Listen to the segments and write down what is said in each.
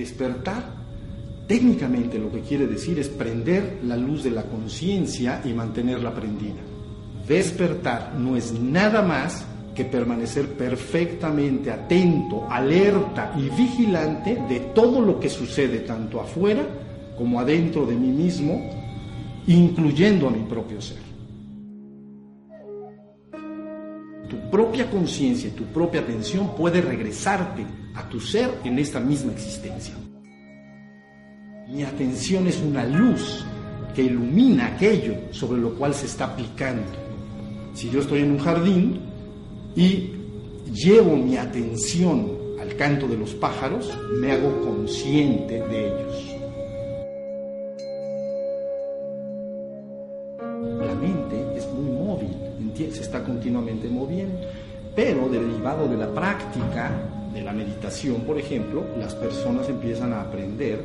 despertar técnicamente lo que quiere decir es prender la luz de la conciencia y mantenerla prendida. Despertar no es nada más que permanecer perfectamente atento, alerta y vigilante de todo lo que sucede tanto afuera como adentro de mí mismo, incluyendo a mi propio ser. Tu propia conciencia y tu propia atención puede regresarte a tu ser en esta misma existencia. Mi atención es una luz que ilumina aquello sobre lo cual se está aplicando. Si yo estoy en un jardín y llevo mi atención al canto de los pájaros, me hago consciente de ellos. La mente es muy móvil, se está continuamente moviendo, pero derivado de la práctica de la meditación, por ejemplo, las personas empiezan a aprender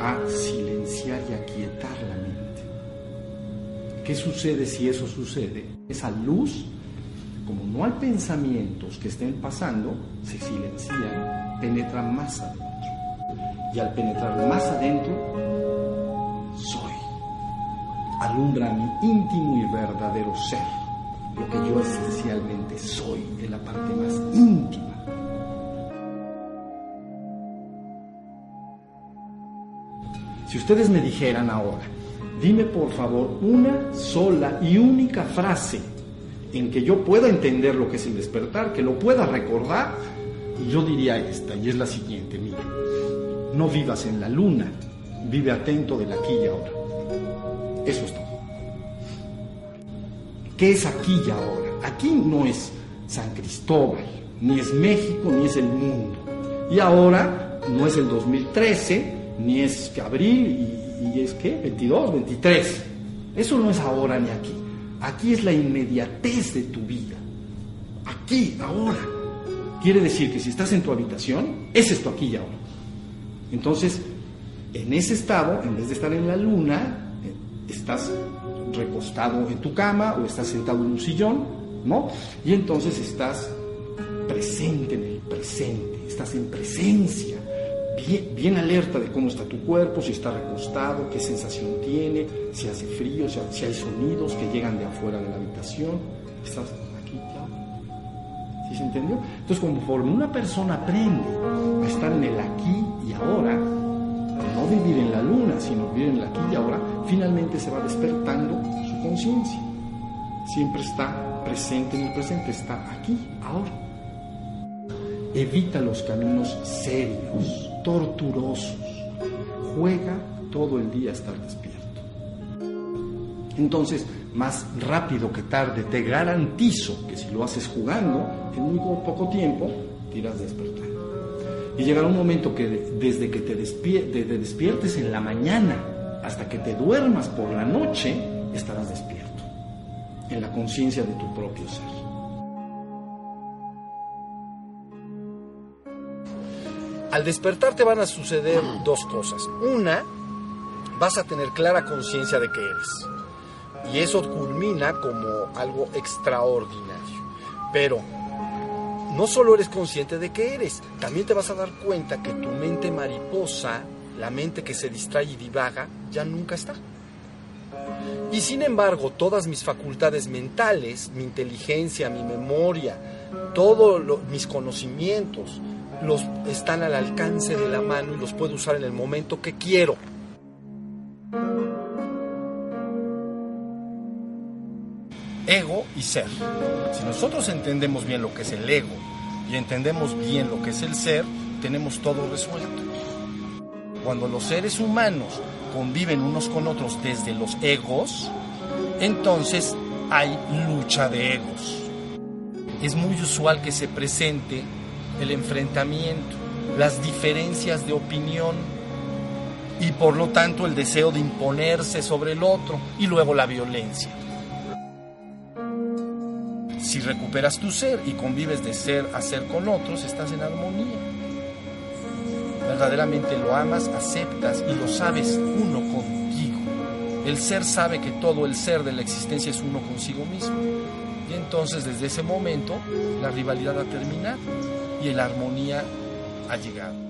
a silenciar y aquietar la mente. ¿Qué sucede si eso sucede? Esa luz, como no hay pensamientos que estén pasando, se silencian, penetra más adentro. Y al penetrar más adentro, soy. Alumbra mi íntimo y verdadero ser, lo que yo esencialmente soy, en la parte más íntima Si ustedes me dijeran ahora, dime por favor una sola y única frase en que yo pueda entender lo que es el despertar, que lo pueda recordar, y yo diría esta, y es la siguiente, mira, no vivas en la luna, vive atento del aquí y ahora. Eso es todo. ¿Qué es aquí y ahora? Aquí no es San Cristóbal, ni es México, ni es el mundo. Y ahora no es el 2013, ni es abril y, es que 22, 23. Eso no es ahora ni aquí. Aquí es la inmediatez de tu vida. Aquí, ahora. Quiere decir que si estás en tu habitación, es tu aquí y ahora. Entonces, en ese estado, en vez de estar en la luna, eh, estás recostado en tu cama o estás sentado en un sillón, ¿no? Y entonces estás presente en el presente, estás en presencia bien, alerta de cómo está tu cuerpo, si está recostado, qué sensación tiene, si hace frío, si, hay sonidos que llegan de afuera de la habitación. Estás aquí, claro. ¿Sí se entendió? Entonces, conforme una persona aprende a estar en el aquí y ahora, no vivir en la luna, sino vivir en el aquí y ahora, finalmente se va despertando su conciencia. Siempre está presente en el presente, está aquí, ahora. Evita los caminos serios torturosos. Juega todo el día a estar despierto. Entonces, más rápido que tarde, te garantizo que si lo haces jugando, en muy poco tiempo te irás despertando. Y llegará un momento que desde que te, te despiertes en la mañana hasta que te duermas por la noche, estarás despierto, en la conciencia de tu propio ser. Al despertar te van a suceder dos cosas. Una, vas a tener clara conciencia de que eres. Y eso culmina como algo extraordinario. Pero no solo eres consciente de que eres, también te vas a dar cuenta que tu mente mariposa, la mente que se distrae y divaga, ya nunca está. Y sin embargo, todas mis facultades mentales, mi inteligencia, mi memoria, todos mis conocimientos, los están al alcance de la mano y los puedo usar en el momento que quiero. Ego y ser. Si nosotros entendemos bien lo que es el ego y entendemos bien lo que es el ser, tenemos todo resuelto. Cuando los seres humanos conviven unos con otros desde los egos, entonces hay lucha de egos. Es muy usual que se presente el enfrentamiento, las diferencias de opinión y por lo tanto el deseo de imponerse sobre el otro y luego la violencia. Si recuperas tu ser y convives de ser a ser con otros, estás en armonía. Verdaderamente lo amas, aceptas y lo sabes uno contigo. El ser sabe que todo el ser de la existencia es uno consigo mismo. Y entonces desde ese momento la rivalidad ha terminado y la armonía ha llegado.